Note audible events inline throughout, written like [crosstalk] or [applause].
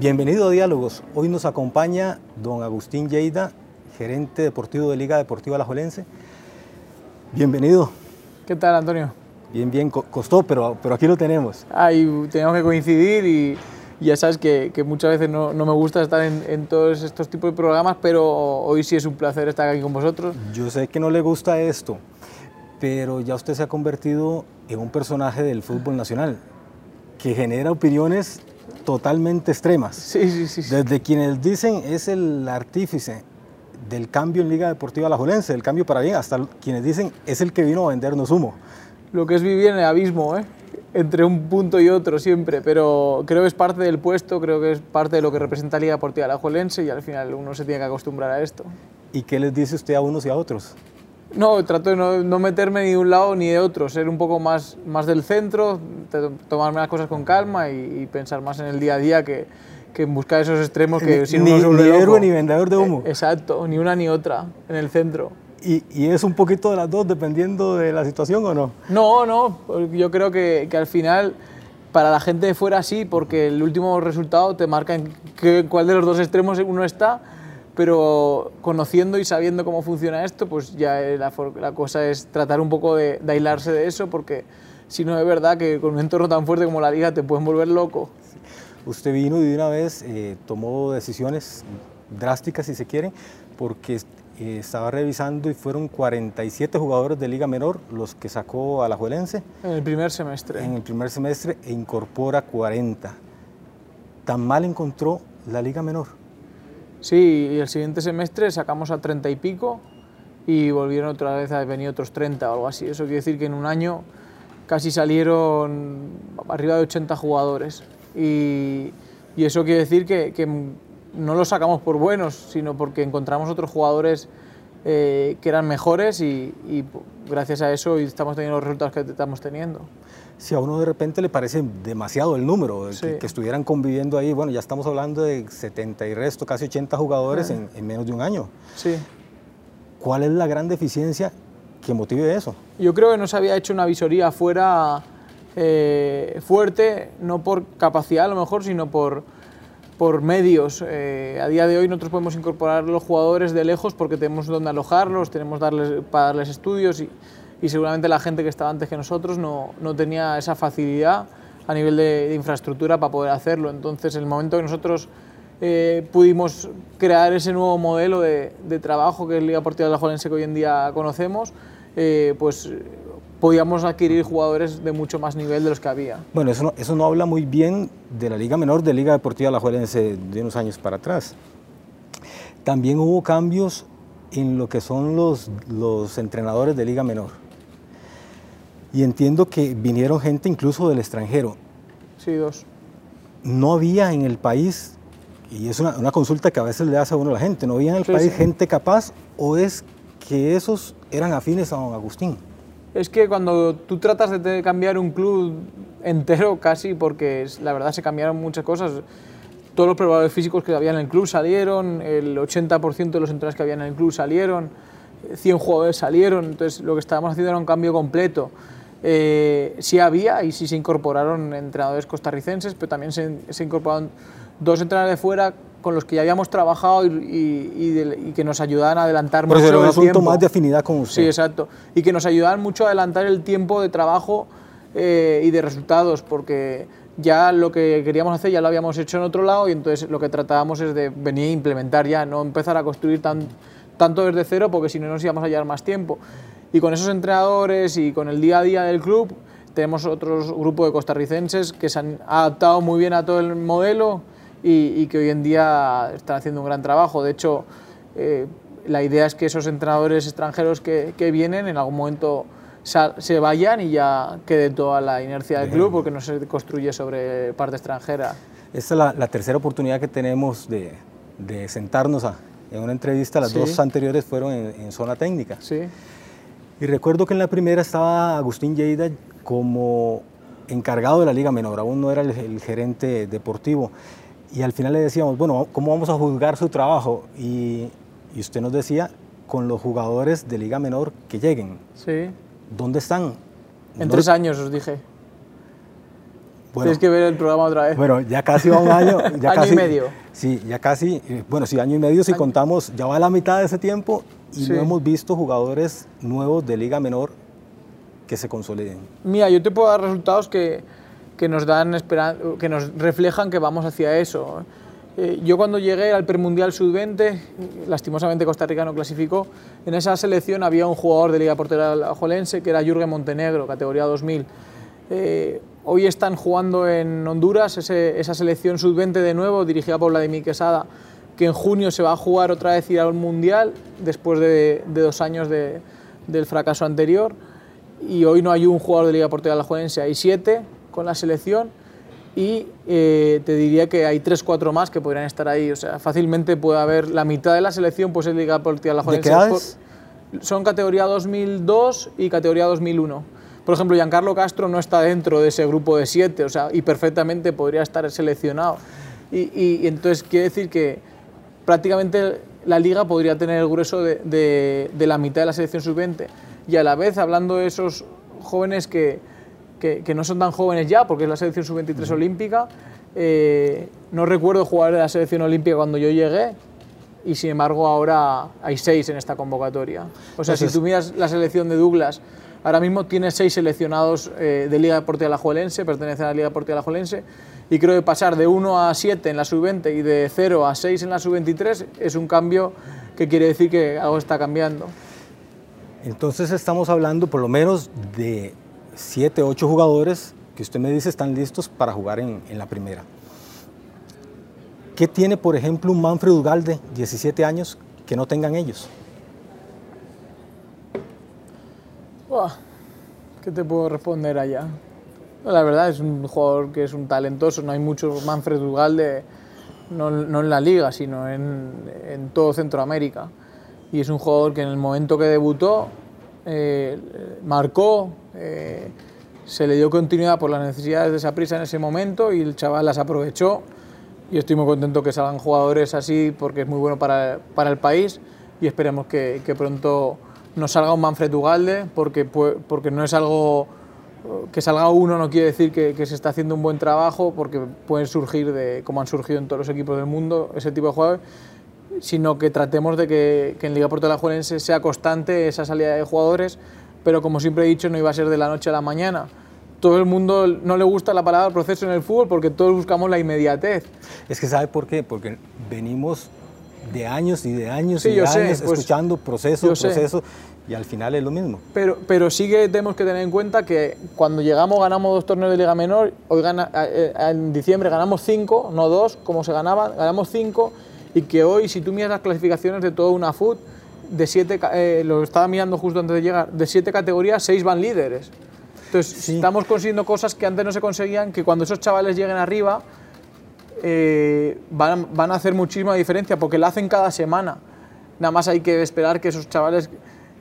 Bienvenido a Diálogos. Hoy nos acompaña don Agustín Lleida, gerente deportivo de Liga Deportiva Alajuelense. Bienvenido. ¿Qué tal, Antonio? Bien, bien, costó, pero, pero aquí lo tenemos. Ahí tenemos que coincidir y ya sabes que, que muchas veces no, no, me gusta estar en, en, todos estos tipos de programas, pero hoy sí es un placer estar aquí con vosotros. Yo sé que no le gusta esto, pero ya usted se ha convertido en un personaje del fútbol nacional que genera opiniones totalmente extremas. Sí, sí, sí. Desde quienes dicen es el artífice del cambio en Liga Deportiva Alajuelense, del cambio para bien, hasta quienes dicen es el que vino a vendernos humo. Lo que es vivir en el abismo, ¿eh? entre un punto y otro siempre, pero creo que es parte del puesto, creo que es parte de lo que representa Liga Deportiva Alajuelense y al final uno se tiene que acostumbrar a esto. ¿Y qué les dice usted a unos y a otros? No, trato de no, no, meterme ni de un lado ni de otro, ser un poco más, más del centro, tomarme las cosas con calma y, y pensar más en el día a día que, que en buscar esos extremos que ni, si ni, uno ni héroe ni vendedor de humo. Eh, exacto, ni una ni otra en el centro. ¿Y, ¿Y, es un poquito de las dos dependiendo de la situación o no? No, no, yo creo que, que al final para la gente de fuera sí, porque el último resultado te marca en qué, cuál de los dos extremos uno está, pero conociendo y sabiendo cómo funciona esto, pues ya la, la cosa es tratar un poco de, de, aislarse de eso, porque si no es verdad que con un entorno tan fuerte como la liga te pueden volver loco. Sí. Usted vino y de una vez eh, tomó decisiones drásticas, si se quiere, porque eh, estaba revisando y fueron 47 jugadores de Liga Menor los que sacó a la Juelense. En el primer semestre. En el primer semestre e incorpora 40. ¿Tan mal encontró la Liga Menor? Sí, y el siguiente semestre sacamos a 30 y pico y volvieron otra vez a venir otros 30 o algo así. Eso quiere decir que en un año casi salieron arriba de 80 jugadores. Y, y eso quiere decir que, que, no los sacamos por buenos, sino porque encontramos otros jugadores eh, que eran mejores y, y, gracias a eso estamos teniendo los resultados que estamos teniendo. Si a uno de repente le parece demasiado el número, sí. que, que, estuvieran conviviendo ahí, bueno, ya estamos hablando de 70 y resto, casi 80 jugadores en, en, menos de un año. Sí. ¿Cuál es la gran deficiencia que motive eso? Yo creo que no se había hecho una visoría fuera eh, fuerte, no por capacidad a lo mejor, sino por, por medios. Eh, a día de hoy nosotros podemos incorporar los jugadores de lejos porque tenemos donde alojarlos, tenemos darles, para darles estudios y, y, seguramente la gente que estaba antes que nosotros no, no tenía esa facilidad a nivel de, de, infraestructura para poder hacerlo. Entonces, en el momento que nosotros eh, pudimos crear ese nuevo modelo de, de, trabajo que es Liga Deportiva de la Jolense que hoy en día conocemos, eh, pues podíamos adquirir jugadores de mucho más nivel de los que había. Bueno, eso no, eso no habla muy bien de la Liga Menor de Liga Deportiva Alajuelense de unos años para atrás. También hubo cambios en lo que son los, los entrenadores de Liga Menor. Y entiendo que vinieron gente incluso del extranjero. Sí, dos. No había en el país, y es una, una consulta que a veces le hace a uno a la gente, ¿no había en el Sí, país sí. gente capaz o es que esos eran afines a don Agustín? Es que cuando tú tratas de cambiar un club entero casi, porque la verdad se cambiaron muchas cosas, todos los preparadores físicos que había en el club salieron, el 80% de los entrenadores que había en el club salieron, 100 jugadores salieron, entonces lo que estábamos haciendo era un cambio completo. Eh, sí había y sí se incorporaron entrenadores costarricenses, pero también se, se incorporaron dos entrenadores de fuera con los que ya habíamos trabajado y, y, y, de, y que nos ayudaban a adelantar Pero mucho era un el asunto tiempo. más de afinidad con usted. Sí, exacto. Y que nos ayudaban mucho a adelantar el tiempo de trabajo eh, y de resultados, porque ya lo que queríamos hacer ya lo habíamos hecho en otro lado y entonces lo que tratábamos es de venir a implementar ya, no empezar a construir tan, tanto desde cero, porque si no nos íbamos a llevar más tiempo. Y con esos entrenadores y con el día a día del club, tenemos otros grupo de costarricenses que se han adaptado muy bien a todo el modelo y, y que hoy en día están haciendo un gran trabajo. De hecho, eh, la idea es que esos entrenadores extranjeros que, que vienen en algún momento se vayan y ya quede toda la inercia del club porque no se construye sobre parte extranjera. Esta es la, la tercera oportunidad que tenemos de, de sentarnos a, en una entrevista. Las Sí. dos anteriores fueron en, en zona técnica. Sí, Y recuerdo que en la primera estaba Agustín Lleida como encargado de la Liga Menor, aún no era el, el gerente deportivo. Y al final le decíamos, bueno, ¿cómo vamos a juzgar su trabajo? Y, y usted nos decía, con los jugadores de Liga Menor que lleguen. sí. ¿Dónde están? En tres años os dije. Tienes que ver el programa otra vez. Bueno, ya casi va un año. [laughs] Ya año casi, y medio. Sí, ya casi, eh, bueno, sí, año y medio si contamos, ya va la mitad de ese tiempo y no hemos visto jugadores nuevos de Liga Menor que se consoliden. Mira, yo te puedo dar resultados que, que nos dan que nos reflejan que vamos hacia eso. Eh, yo cuando llegué al premundial sub-20, lastimosamente Costa Rica no clasificó, en esa selección había un jugador de Liga Portera Alajuelense que era Jürgen Montenegro, categoría 2000. Eh, hoy están jugando en Honduras esa selección sub-20 de nuevo, dirigida por Vladimir Quesada, que en junio se va a jugar otra vez ir al Mundial, después de, dos años del fracaso anterior. Y hoy no hay un jugador de Liga Portera Alajuelense, hay siete con la selección y eh, te diría que hay 3-4 más que podrían estar ahí. O sea, fácilmente puede haber la mitad de la selección, pues es Liga Portilla La ¿De qué edades? Son categoría 2002 y categoría 2001. Por ejemplo, Giancarlo Castro no está dentro de ese grupo de 7, o sea, y perfectamente podría estar seleccionado. Y, y, entonces quiere decir que prácticamente la liga podría tener el grueso de, de, de la mitad de la selección sub-20. Y a la vez, hablando de esos jóvenes que, que, no son tan jóvenes ya, porque es la selección sub-23 olímpica. Eh, no recuerdo jugar de la selección olímpica cuando yo llegué y sin embargo ahora hay seis en esta convocatoria. O sea, si tú miras la selección de Douglas, ahora mismo tiene seis seleccionados eh, de Liga Deportiva Alajuelense, pertenecen a la Liga Deportiva Alajuelense, y creo que pasar de 1 a 7 en la sub-20 y de 0 a 6 en la sub-23 es un cambio que quiere decir que algo está cambiando. Entonces estamos hablando por lo menos de siete, ocho jugadores que usted me dice están listos para jugar en, la primera. ¿Qué tiene, por ejemplo, un Manfred Ugalde, 17 años, que no tengan ellos? ¿Qué te puedo responder allá? La verdad es un jugador que es un talentoso, no hay muchos Manfred Ugalde, no, en la liga, sino en, en, todo Centroamérica. Y es un jugador que en el momento que debutó eh, marcó, eh, se le dio continuidad por las necesidades de esa prisa en ese momento y el chaval las aprovechó. Y estoy muy contento que salgan jugadores así porque es muy bueno para, para el país y esperemos que, que, pronto nos salga un Manfred Ugalde porque, porque no es algo que salga uno no quiere decir que, que, se está haciendo un buen trabajo porque pueden surgir de como han surgido en todos los equipos del mundo ese tipo de jugadores sino que tratemos de que, que en Liga Porto-Alajuelense sea constante esa salida de jugadores pero como siempre he dicho, no iba a ser de la noche a la mañana. Todo el mundo no le gusta la palabra proceso en el fútbol porque todos buscamos la inmediatez. Es que ¿sabe por qué? Porque venimos de años y de años y de años pues, escuchando proceso, proceso, y al final es lo mismo. Pero, pero sí que tenemos que tener en cuenta que cuando llegamos ganamos dos torneos de Liga Menor, hoy gana, eh, eh, en diciembre ganamos cinco, no dos, como se ganaba, ganamos cinco, y que hoy, si tú miras las clasificaciones de toda una FUT, de siete, eh, lo estaba mirando justo antes de llegar, de siete categorías, seis van líderes. Entonces, estamos consiguiendo cosas que antes no se conseguían, que cuando esos chavales lleguen arriba eh, van, van, a hacer muchísima diferencia, porque la hacen cada semana. Nada más hay que esperar que esos chavales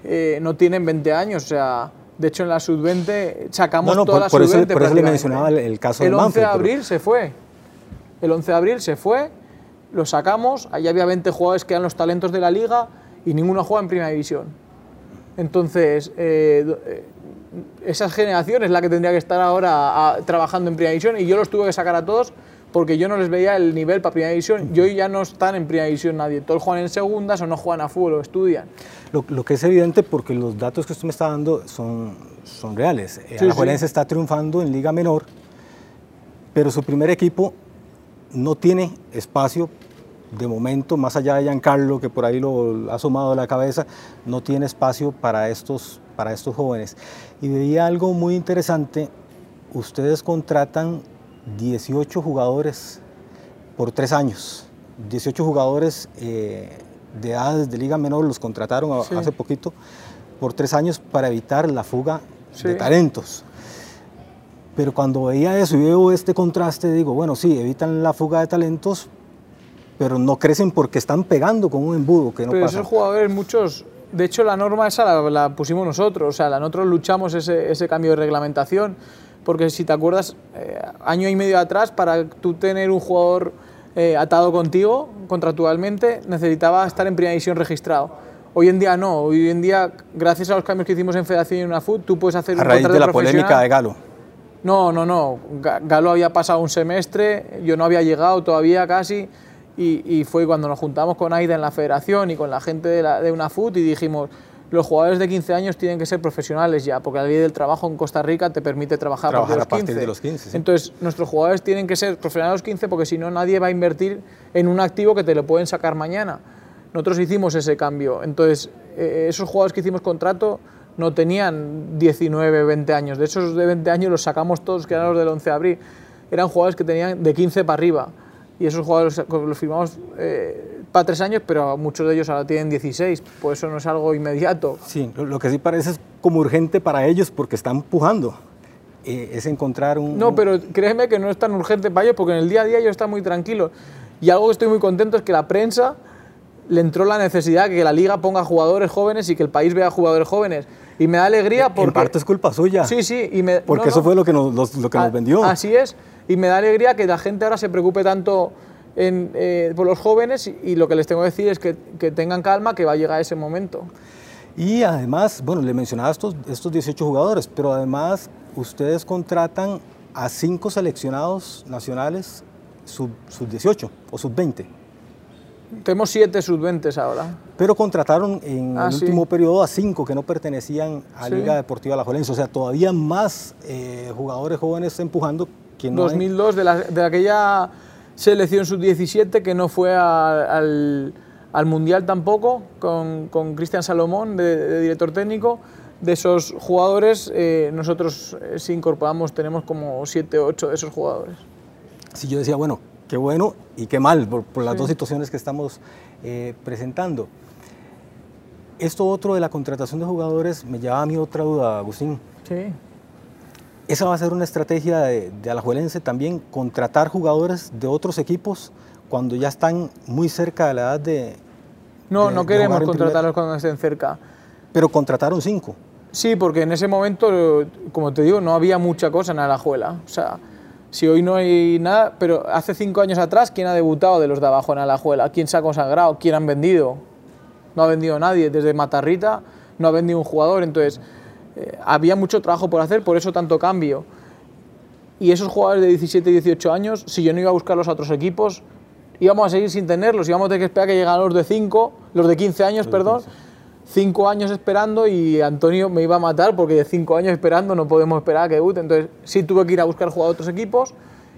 eh, no tienen 20 años, o sea, de hecho en la sub-20 sacamos no, toda la sub-20. Por eso le mencionaba el, caso el de El 11 de abril se fue. El 11 de abril se fue, lo sacamos, allí había 20 jugadores que eran los talentos de la liga, y ninguno juega en primera división. Entonces, eh, eh, esa generación es la que tendría que estar ahora trabajando en primera división y yo los tuve que sacar a todos porque yo no les veía el nivel para primera división y hoy ya no están en primera división nadie. Todos juegan en segundas o no juegan a fútbol o estudian. Lo, que es evidente porque los datos que usted me está dando son, son reales. Eh, sí, sí. está triunfando en Liga Menor, pero su primer equipo no tiene espacio de momento, más allá de Giancarlo, que por ahí lo ha asomado a la cabeza, no tiene espacio para estos, para estos jóvenes. Y veía algo muy interesante, ustedes contratan 18 jugadores por tres años, 18 jugadores eh, de edades de Liga Menor los contrataron hace poquito por tres años para evitar la fuga de talentos. Pero cuando veía eso y veo este contraste, digo, bueno, sí, evitan la fuga de talentos, pero no crecen porque están pegando con un embudo que no pero pasa. esos jugadores, muchos, de hecho la norma esa la, pusimos nosotros, o sea, nosotros luchamos ese, ese, cambio de reglamentación, porque si te acuerdas, eh, año y medio atrás, para tú tener un jugador eh, atado contigo contractualmente, necesitaba estar en primera división registrado. Hoy en día no, hoy en día, gracias a los cambios que hicimos en Federación y en UNAFUT, tú puedes hacer a raíz de la polémica de Galo. No, no, no. Galo había pasado un semestre, yo no había llegado todavía casi, y, fue cuando nos juntamos con Aida en la federación y con la gente de, la, de y dijimos, los jugadores de 15 años tienen que ser profesionales ya, porque la ley del trabajo en Costa Rica te permite trabajar, a partir de los 15. Entonces, nuestros jugadores tienen que ser profesionales a los 15 porque si no, nadie va a invertir en un activo que te lo pueden sacar mañana. Nosotros hicimos ese cambio. Entonces, eh, esos jugadores que hicimos contrato no tenían 19, 20 años. De esos de 20 años los sacamos todos, que eran los del 11 de abril. Eran jugadores que tenían de 15 para arriba. Y esos jugadores los firmamos eh, para tres años, pero muchos de ellos ahora tienen 16, por eso no es algo inmediato. Sí, lo, que sí parece es como urgente para ellos porque están empujando. Eh, es encontrar un... No, pero créeme que no es tan urgente para ellos porque en el día a día ellos están muy tranquilos. Y algo que estoy muy contento es que la prensa le entró la necesidad de que la liga ponga jugadores jóvenes y que el país vea jugadores jóvenes. Y me da alegría porque... En parte es culpa suya. Sí, sí. Y me... Porque eso fue lo que, nos, lo que nos vendió. Así es. Y me da alegría que la gente ahora se preocupe tanto eh, por los jóvenes y, lo que les tengo que decir es que, tengan calma, que va a llegar ese momento. Y además, bueno, le mencionaba estos, estos 18 jugadores, pero además ustedes contratan a cinco seleccionados nacionales sub, sub 18 o sub 20. Tenemos siete sub-20 ahora. Pero contrataron en ah, el último periodo a cinco que no pertenecían a Liga Deportiva La Jolense. O sea, todavía más eh, jugadores jóvenes empujando que no 2002, de, la, de aquella selección sub-17 que no fue al, al, Mundial tampoco, con, con Cristian Salomón, de, director técnico. De esos jugadores, eh, nosotros eh, si incorporamos, tenemos como 7 o 8 de esos jugadores. Si yo decía, bueno, qué bueno y qué mal por, por las dos situaciones que estamos eh, presentando. Esto otro de la contratación de jugadores me lleva a mí otra duda, Agustín. Sí. Esa va a ser una estrategia de, de Alajuelense también, contratar jugadores de otros equipos cuando ya están muy cerca de la edad de... No, no queremos contratarlos cuando estén cerca. Pero contrataron cinco. Sí, porque en ese momento, como te digo, no había mucha cosa en Alajuela. O sea, si hoy no hay nada, pero hace cinco años atrás, ¿quién ha debutado de los de abajo en Alajuela? ¿Quién se ha consagrado? ¿Quién han vendido? No ha vendido nadie. Desde Matarrita no ha vendido un jugador. Entonces eh, había mucho trabajo por hacer, por eso tanto cambio. Y esos jugadores de 17 y 18 años, si yo no iba a buscar los otros equipos, íbamos a seguir sin tenerlos, íbamos a tener que esperar que llegaran los de 5, los de 15 años, perdón, 5 años esperando y Antonio me iba a matar porque de 5 años esperando no podemos esperar a que debute. Entonces sí tuve que ir a buscar jugadores de otros equipos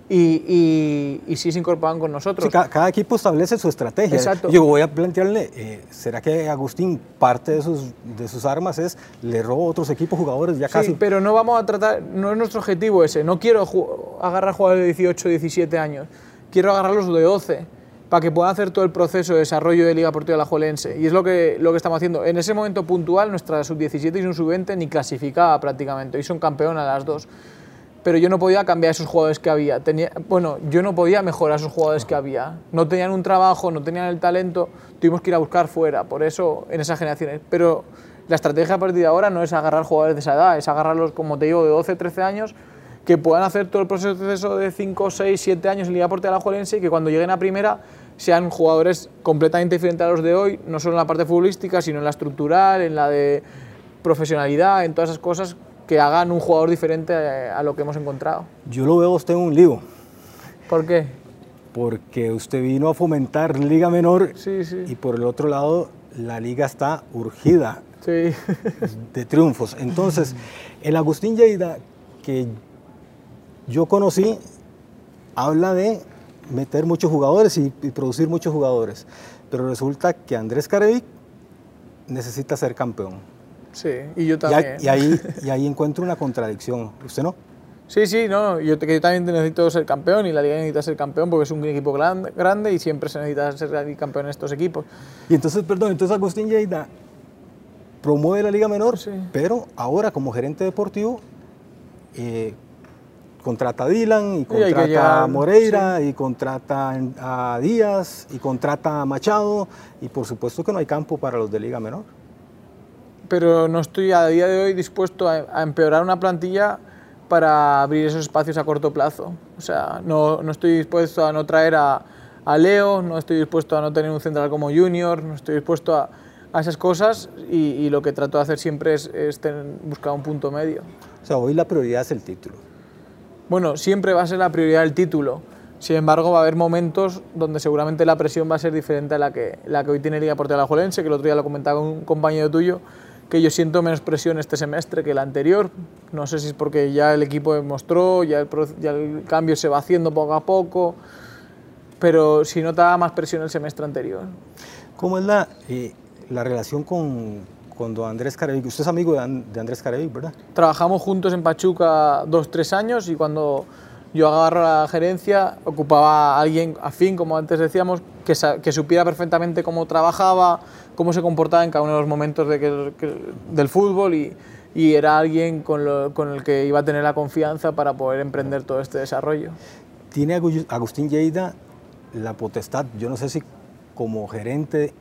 y, y, sí se incorporan con nosotros. cada, equipo establece su estrategia. Exacto. Yo voy a plantearle, eh, ¿será que Agustín parte de sus, de sus armas es le robo a otros equipos jugadores ya casi? Sí, pero no vamos a tratar, no es nuestro objetivo ese, no quiero agarrar jugadores de 18, 17 años, quiero agarrarlos de 12 para que puedan hacer todo el proceso de desarrollo de Liga Deportiva La Jolense. Y es lo que, lo que estamos haciendo. En ese momento puntual, nuestra sub-17 y un sub-20 ni clasificaba prácticamente, y son campeonas las dos pero yo no podía cambiar esos jugadores que había. Tenía, bueno, yo no podía mejorar esos jugadores que había. No tenían un trabajo, no tenían el talento, tuvimos que ir a buscar fuera, por eso en esas generaciones. Pero la estrategia a partir de ahora no es agarrar jugadores de esa edad, es agarrarlos, como te digo, de 12, 13 años, que puedan hacer todo el proceso de 5, 6, 7 años en Liga Porte de la Juelense y que cuando lleguen a primera sean jugadores completamente diferentes a los de hoy, no solo en la parte futbolística, sino en la estructural, en la de profesionalidad, en todas esas cosas que hagan un jugador diferente a, lo que hemos encontrado. Yo lo veo usted en un lío. ¿Por qué? Porque usted vino a fomentar Liga Menor sí, sí. y por el otro lado la liga está urgida sí. [laughs] de triunfos. Entonces, el Agustín Lleida que yo conocí habla de meter muchos jugadores y, y producir muchos jugadores, pero resulta que Andrés Carevic necesita ser campeón. Sí, y yo también. Y, ahí, y ahí encuentro una contradicción. ¿Usted no? Sí, sí, no, yo, yo, también necesito ser campeón y la liga necesita ser campeón porque es un equipo grande, grande y siempre se necesita ser campeón en estos equipos. Y entonces, perdón, entonces Agustín Lleida promueve la liga menor, pero ahora como gerente deportivo eh, contrata a Dylan y contrata a Moreira y contrata a Díaz y contrata a Machado y por supuesto que no hay campo para los de liga menor pero no estoy a día de hoy dispuesto a, empeorar una plantilla para abrir esos espacios a corto plazo. O sea, no, no estoy dispuesto a no traer a, a, Leo, no estoy dispuesto a no tener un central como Junior, no estoy dispuesto a, a esas cosas y, lo que trato de hacer siempre es, es buscar un punto medio. O sea, hoy la prioridad es el título. Bueno, siempre va a ser la prioridad el título. Sin embargo, va a haber momentos donde seguramente la presión va a ser diferente a la que, la que hoy tiene Liga Portugal Alajuelense, que el otro día lo comentaba un compañero tuyo, que yo siento menos presión este semestre que el anterior. No sé si es porque ya el equipo demostró, ya el, ya el cambio se va haciendo poco a poco, pero si nota más presión el semestre anterior. ¿Cómo es la, eh, la relación con, con don Andrés Carevic? Usted es amigo de, Andrés Carevic, ¿verdad? Trabajamos juntos en Pachuca dos, tres años y cuando yo agarro la gerencia ocupaba a alguien afín, como antes decíamos, que, que supiera perfectamente cómo trabajaba, cómo se comportaba en cada uno de los momentos de que, del fútbol y, y era alguien con, con, el que iba a tener la confianza para poder emprender todo este desarrollo. ¿Tiene Agustín Lleida la potestad, yo no sé si como gerente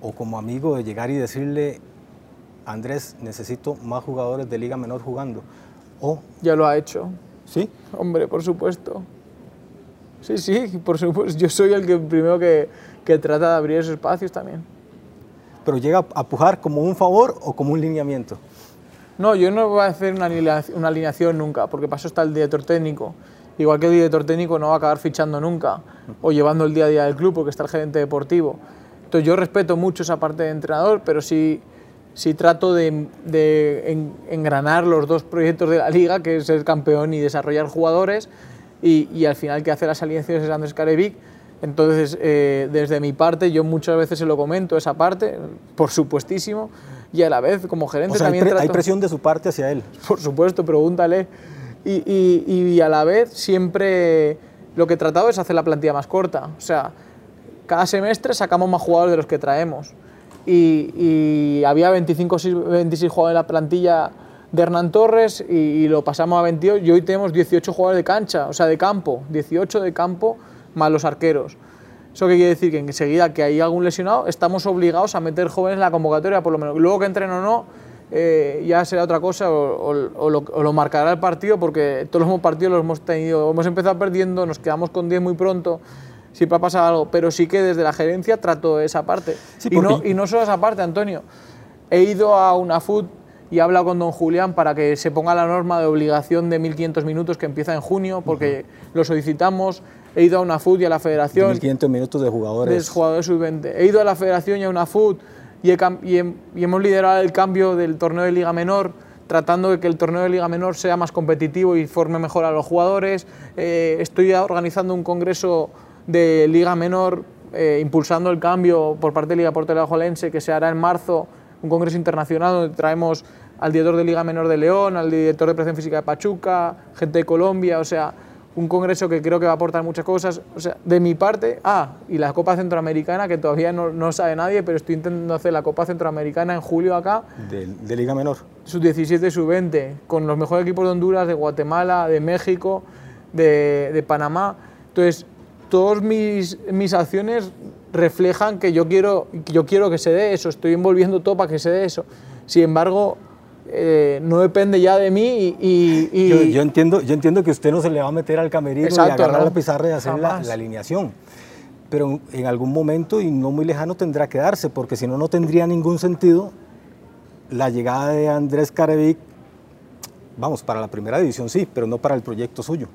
o como amigo, de llegar y decirle, Andrés, necesito más jugadores de Liga Menor jugando? O, ya lo ha hecho. ¿Sí? Hombre, por supuesto. Sí, sí, por supuesto. Yo soy el que primero que, que trata de abrir esos espacios también pero llega a pujar como un favor o como un lineamiento. No, yo no voy a hacer una alineación, nunca, porque para eso está el director técnico. Igual que el director técnico no va a acabar fichando nunca o llevando el día a día del club porque está el gerente deportivo. Entonces yo respeto mucho esa parte de entrenador, pero sí, sí trato de, engranar los dos proyectos de la liga, que es ser campeón y desarrollar jugadores, y, al final que hace las alianzas es Andrés Carevic, entonces, eh, desde mi parte, yo muchas veces se lo comento, esa parte, por supuestísimo, y a la vez, como gerente, también hay, hay presión de su parte hacia él. [laughs] Por supuesto, pregúntale. Y, y, y, a la vez, siempre lo que he tratado es hacer la plantilla más corta. O sea, cada semestre sacamos más jugadores de los que traemos. Y, había 25 26 jugadores en la plantilla de Hernán Torres y, lo pasamos a 28 y hoy tenemos 18 jugadores de cancha, o sea, de campo, 18 de campo más los arqueros. ¿Eso qué quiere decir? Que enseguida que hay algún lesionado, estamos obligados a meter jóvenes en la convocatoria, por lo menos. Luego que entren o no, eh, ya será otra cosa o, lo, marcará el partido, porque todos los partidos los hemos tenido, hemos empezado perdiendo, nos quedamos con 10 muy pronto, siempre ha pasado algo, pero sí que desde la gerencia trato esa parte. y, no, y no solo esa parte, Antonio. He ido a una food y he hablado con don Julián para que se ponga la norma de obligación de 1.500 minutos que empieza en junio, porque lo solicitamos he ido a una FUT y a la federación. 1.500 minutos de jugadores. De jugadores sub-20. He ido a la federación y a una FUT y, y, hemos liderado el cambio del torneo de Liga Menor tratando de que el torneo de Liga Menor sea más competitivo y forme mejor a los jugadores. Eh, estoy organizando un congreso de Liga Menor eh, impulsando el cambio por parte de Liga Portela Jolense que se hará en marzo, un congreso internacional donde traemos al director de Liga Menor de León, al director de Presión Física de Pachuca, gente de Colombia, o sea, un congreso que creo que va a aportar muchas cosas. O sea, de mi parte, ah, y la Copa Centroamericana, que todavía no, no sabe nadie, pero estoy intentando hacer la Copa Centroamericana en julio acá. De, Liga Menor. Sub 17 sub 20, con los mejores equipos de Honduras, de Guatemala, de México, de, de Panamá. Entonces, todas mis, mis acciones reflejan que yo quiero, yo quiero que se dé eso, estoy envolviendo todo para que se dé eso. Sin embargo, eh, no depende ya de mí y... yo, entiendo, yo entiendo que usted no se le va a meter al camerino y agarrar la pizarra y hacer la, alineación, pero en algún momento y no muy lejano tendrá que darse, porque si no, no tendría ningún sentido la llegada de Andrés Carevic, vamos, para la primera división sí, pero no para el proyecto suyo.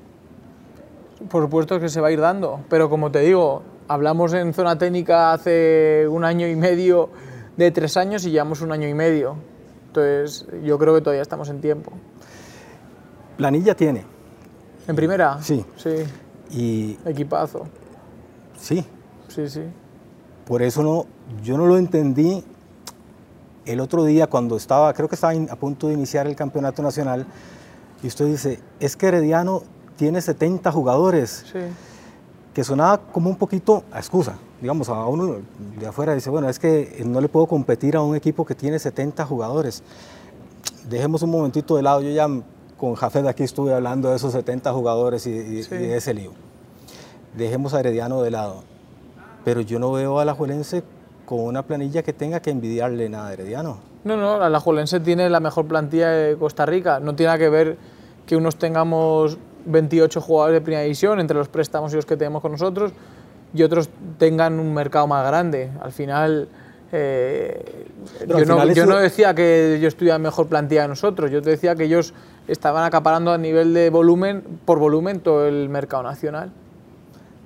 Por supuesto que se va a ir dando, pero como te digo, hablamos en zona técnica hace un año y medio de tres años y llevamos un año y medio entonces, yo creo que todavía estamos en tiempo. ¿Planilla tiene? ¿En primera? Sí. Sí. Y... Equipazo. Sí. Sí, sí. Por eso no, yo no lo entendí el otro día cuando estaba, creo que estaba a punto de iniciar el campeonato nacional, y usted dice, es que Herediano tiene 70 jugadores. Sí. Que sonaba como un poquito a excusa digamos, a uno de afuera dice, bueno, es que no le puedo competir a un equipo que tiene 70 jugadores. Dejemos un momentito de lado, yo ya con Jafet aquí estuve hablando de esos 70 jugadores y, de ese lío. Dejemos a Herediano de lado. Pero yo no veo a la Juelense con una planilla que tenga que envidiarle nada a Herediano. No, no, la Juelense tiene la mejor plantilla de Costa Rica. No tiene que ver que unos tengamos 28 jugadores de primera división entre los préstamos y los que tenemos con nosotros y otros tengan un mercado más grande. Al final, Eh, yo, no, yo no, decía que yo estuviera mejor plantilla que nosotros, yo te decía que ellos estaban acaparando a nivel de volumen, por volumen, todo el mercado nacional.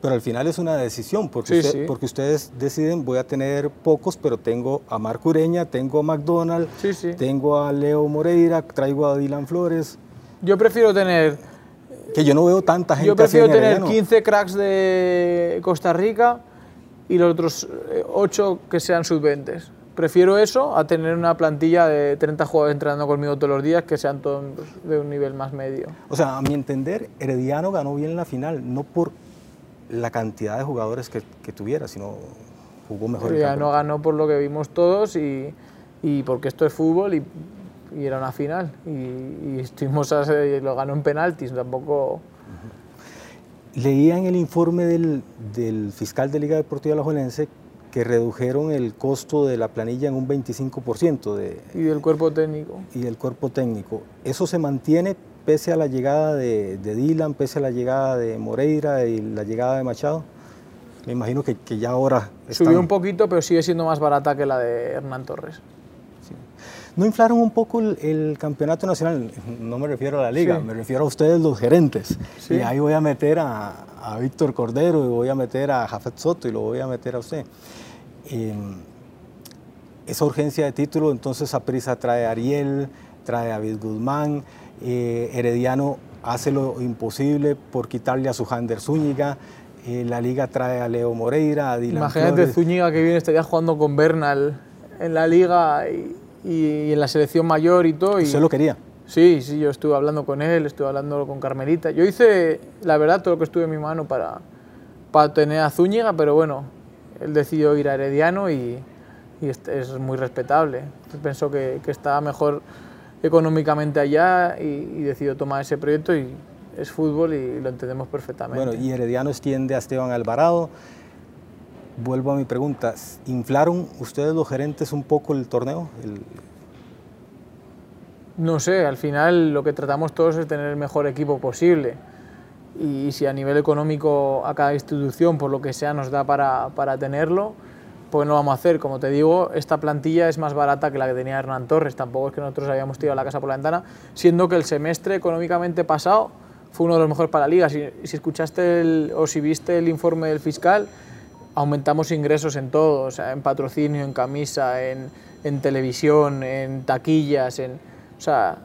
Pero al final es una decisión, porque, porque ustedes deciden, voy a tener pocos, pero tengo a Marco Ureña, tengo a McDonald, tengo a Leo Moreira, traigo a Dylan Flores. Yo prefiero tener... Que yo no veo tanta gente Yo prefiero tener 15 cracks de Costa Rica y los otros 8 que sean sub-20. Prefiero eso a tener una plantilla de 30 jugadores entrenando conmigo todos los días que sean todos de un nivel más medio. O sea, a mi entender, Herediano ganó bien la final, no por la cantidad de jugadores que, que tuviera, sino jugó mejor. Ya no ganó por lo que vimos todos y, y porque esto es fútbol y, y era una final. Y, y estuvimos a, lo ganó en penaltis, tampoco... Leía en el informe del, del fiscal de Liga Deportiva Alajuelense que redujeron el costo de la planilla en un 25%. De, y del cuerpo técnico. Y del cuerpo técnico. ¿Eso se mantiene pese a la llegada de, Dylan, pese a la llegada de Moreira y la llegada de Machado? Me imagino que, ya ahora... Subió un poquito, pero sigue siendo más barata que la de Hernán Torres. ¿No inflaron un poco el, campeonato nacional? No me refiero a la liga, me refiero a ustedes los gerentes. Y ahí voy a meter a, Víctor Cordero y voy a meter a Jafet Soto y lo voy a meter a usted. Em, esa urgencia de título, entonces a prisa trae a Ariel, trae a David Guzmán, eh, Herediano hace lo imposible por quitarle a su Jander Zúñiga. Eh, la liga trae a Leo Moreira, a Dylan Imagínate Zúñiga que viene estaría jugando con Bernal en la liga y, en la selección mayor y todo. Y... ¿Usted lo quería? Sí, sí, yo estuve hablando con él, estuve hablando con Carmelita. Yo hice, la verdad, todo lo que estuve en mi mano para, para tener a Zúñiga, pero bueno, él decidió ir a Herediano y, es, muy respetable. Pensó que, que estaba mejor económicamente allá y, decidió tomar ese proyecto y es fútbol y lo entendemos perfectamente. Bueno, y Herediano extiende a Esteban Alvarado. Vuelvo a mi pregunta, ¿inflaron ustedes los gerentes un poco el torneo? No sé, al final lo que tratamos todos es tener el mejor equipo posible. Y si a nivel económico a cada institución, por lo que sea, nos da para, para tenerlo, pues no vamos a hacer. Como te digo, esta plantilla es más barata que la que tenía Hernán Torres, tampoco es que nosotros habíamos tirado la casa por la ventana, siendo que el semestre económicamente pasado fue uno de los mejores para la liga. Si, escuchaste o si viste el informe del fiscal, aumentamos ingresos en todo, o sea, en patrocinio, en camisa, en, televisión, en taquillas, en, o sea,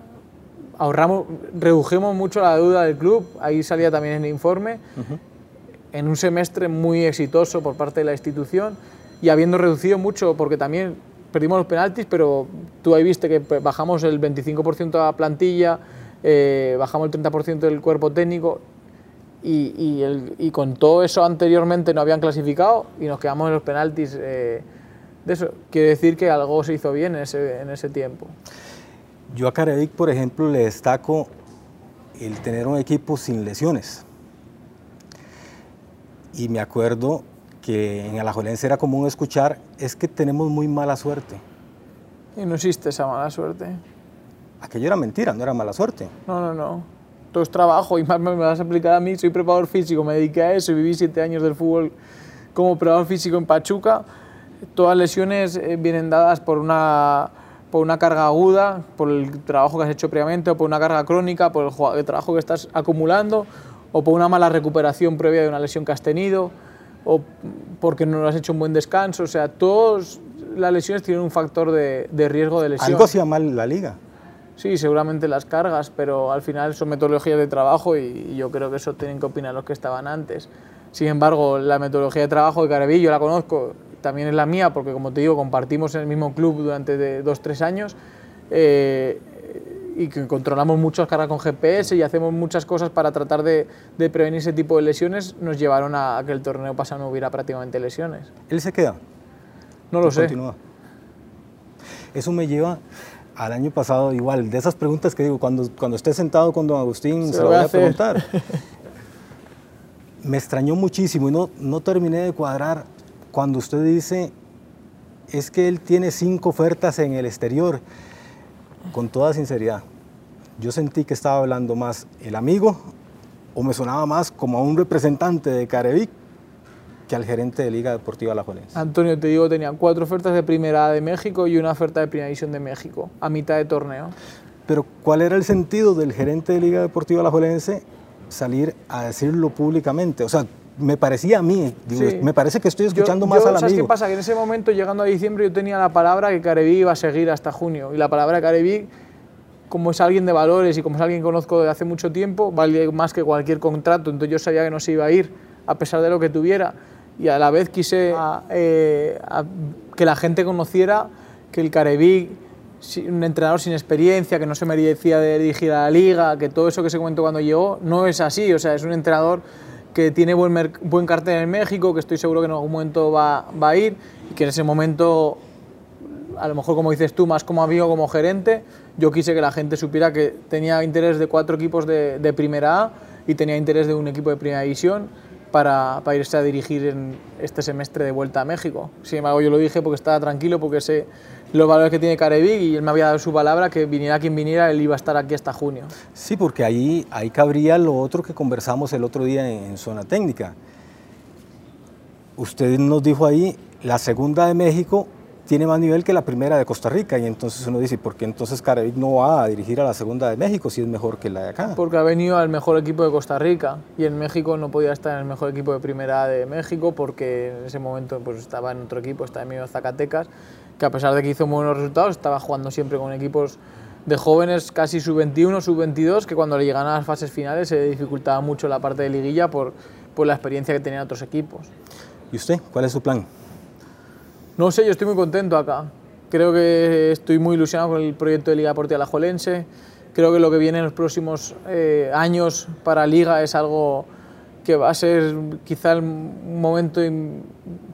ahorramos, redujimos mucho la deuda del club, ahí salía también en el informe, en un semestre muy exitoso por parte de la institución y habiendo reducido mucho, porque también perdimos los penaltis, pero tú ahí viste que bajamos el 25% de la plantilla, eh, bajamos el 30% del cuerpo técnico y, y, el, y, con todo eso anteriormente no habían clasificado y nos quedamos en los penaltis. Eh, de eso quiere decir que algo se hizo bien en ese, en ese tiempo. Yo a Carevic, por ejemplo, le destaco el tener un equipo sin lesiones. Y me acuerdo que en Alajuelense era común escuchar es que tenemos muy mala suerte. Y no existe esa mala suerte. Aquello era mentira, no era mala suerte. No, no, no. Todo es trabajo y más me vas a explicar a mí. Soy preparador físico, me dediqué a eso y viví siete años del fútbol como preparador físico en Pachuca. Todas lesiones eh, vienen dadas por una, por una carga aguda, por el trabajo que has hecho previamente, o por una carga crónica, por el trabajo que estás acumulando, o por una mala recuperación previa de una lesión que has tenido o porque no has hecho un buen descanso. O sea, todas las lesiones tienen un factor de, de riesgo de lesión. Algo hacía mal la liga. Sí, seguramente las cargas, pero al final son metodologías de trabajo y, yo creo que eso tienen que opinar los que estaban antes. Sin embargo, la metodología de trabajo de Carabillo yo la conozco, también es la mía, porque como te digo, compartimos en el mismo club durante de dos, tres años. Eh, y que controlamos muchas cargas con GPS y hacemos muchas cosas para tratar de, de, prevenir ese tipo de lesiones, nos llevaron a, que el torneo pasado no hubiera prácticamente lesiones. ¿Él se queda? No lo sé. Continúa. Eso me lleva al año pasado igual, de esas preguntas que digo, cuando, cuando esté sentado con don Agustín se, lo voy a, preguntar. [laughs] me extrañó muchísimo y no, no terminé de cuadrar cuando usted dice, es que él tiene cinco ofertas en el exterior con toda sinceridad, yo sentí que estaba hablando más el amigo o me sonaba más como a un representante de Carevic. Que al gerente de Liga Deportiva Alajuelense? Antonio, te digo, tenía cuatro ofertas de Primera A de México y una oferta de Primera División de México, a mitad de torneo. Pero, ¿cuál era el sentido del gerente de Liga Deportiva Alajuelense salir a decirlo públicamente? O sea, me parecía a mí, me parece que estoy escuchando más a la ¿Sabes qué pasa? Que en ese momento, llegando a diciembre, yo tenía la palabra que Careví iba a seguir hasta junio. Y la palabra Careví, como es alguien de valores y como es alguien que conozco de hace mucho tiempo, vale más que cualquier contrato. Entonces yo sabía que no se iba a ir, a pesar de lo que tuviera. Y a la vez quise eh, que la gente conociera que el Careví un entrenador sin experiencia, que no se merecía de dirigir a la liga, que todo eso que se comentó cuando llegó no es así, o sea, es un entrenador que tiene buen, buen cartel en México, que estoy seguro que en algún momento va, va, a ir y que en ese momento, a lo mejor como dices tú, más como amigo, como gerente, yo quise que la gente supiera que tenía interés de cuatro equipos de, de primera A y tenía interés de un equipo de primera división para, para, irse a dirigir en este semestre de vuelta a México. Sin embargo, yo lo dije porque estaba tranquilo, porque sé los valores que tiene Carevic y él me había dado su palabra que viniera quien viniera, él iba a estar aquí hasta junio. Sí, porque ahí, ahí cabría lo otro que conversamos el otro día en, en zona técnica. Usted nos dijo ahí, la segunda de México tiene más nivel que la primera de Costa Rica y entonces uno dice, ¿por qué entonces Carevic no va a dirigir a la segunda de México si es mejor que la de acá? Porque ha venido al mejor equipo de Costa Rica y en México no podía estar en el mejor equipo de primera de México porque en ese momento pues, estaba en otro equipo, estaba en medio de Zacatecas que a pesar de que hizo buenos resultados, estaba jugando siempre con equipos de jóvenes casi sub-21, sub-22, que cuando le llegan a las fases finales se dificultaba mucho la parte de liguilla por, por la experiencia que tenían otros equipos. ¿Y usted? ¿Cuál es su plan? No sé, yo estoy muy contento acá. Creo que estoy muy ilusionado con el proyecto de Liga Deportiva Alajuelense. Creo que lo que viene en los próximos eh, años para Liga es algo que va a ser quizá un momento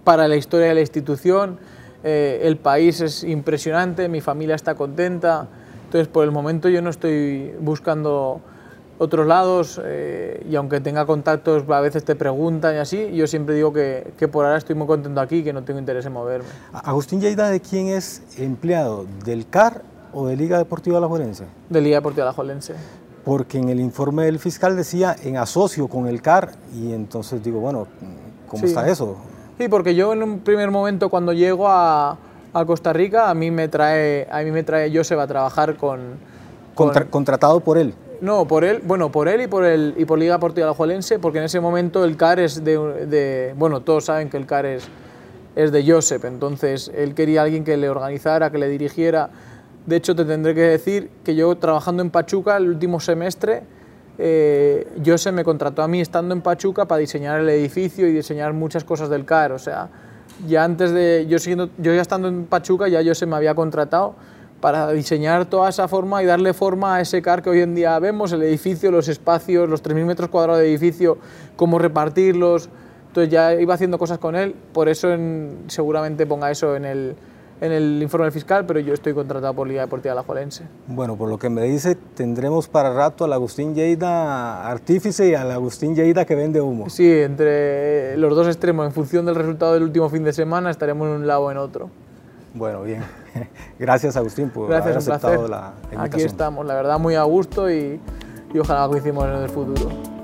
para la historia de la institución eh, el país es impresionante, mi familia está contenta, entonces por el momento yo no estoy buscando otros lados eh, y aunque tenga contactos a veces te preguntan y así, yo siempre digo que, que, por ahora estoy muy contento aquí y que no tengo interés en moverme. Agustín Lleida, ¿de quién es empleado? ¿Del CAR o de Liga Deportiva Alajuelense? De Liga Deportiva Alajuelense. Porque en el informe del fiscal decía en asocio con el CAR y entonces digo, bueno, ¿cómo está eso? Sí, porque yo en un primer momento cuando llego a, a Costa Rica, a mí me trae, a mí me trae Joseph a trabajar con, ¿Contratado por él? No, por él, bueno, por él y por, el, y por Liga Deportiva Alajuelense, porque en ese momento el CAR es de, de, bueno, todos saben que el CAR es, es de Joseph, entonces él quería alguien que le organizara, que le dirigiera. De hecho, te tendré que decir que yo trabajando en Pachuca el último semestre, eh, Jose me contrató a mí estando en Pachuca para diseñar el edificio y diseñar muchas cosas del CAR. O sea, ya antes de yo, siguiendo, yo ya estando en Pachuca, ya Jose me había contratado para diseñar toda esa forma y darle forma a ese CAR que hoy en día vemos, el edificio, los espacios, los 3.000 metros cuadrados de edificio, cómo repartirlos. Entonces ya iba haciendo cosas con él, por eso en, seguramente ponga eso en el, en el informe fiscal, pero yo estoy contratado por Liga Deportiva Alajuelense. Bueno, por lo que me dice, tendremos para rato al Agustín Lleida artífice y al Agustín Lleida que vende humo. Sí, entre los dos extremos, en función del resultado del último fin de semana, estaremos en un lado o en otro. Bueno, bien. [laughs] Gracias, Agustín, por Gracias, haber aceptado la invitación. Aquí estamos, la verdad, muy a gusto y, y ojalá coincidamos en el futuro.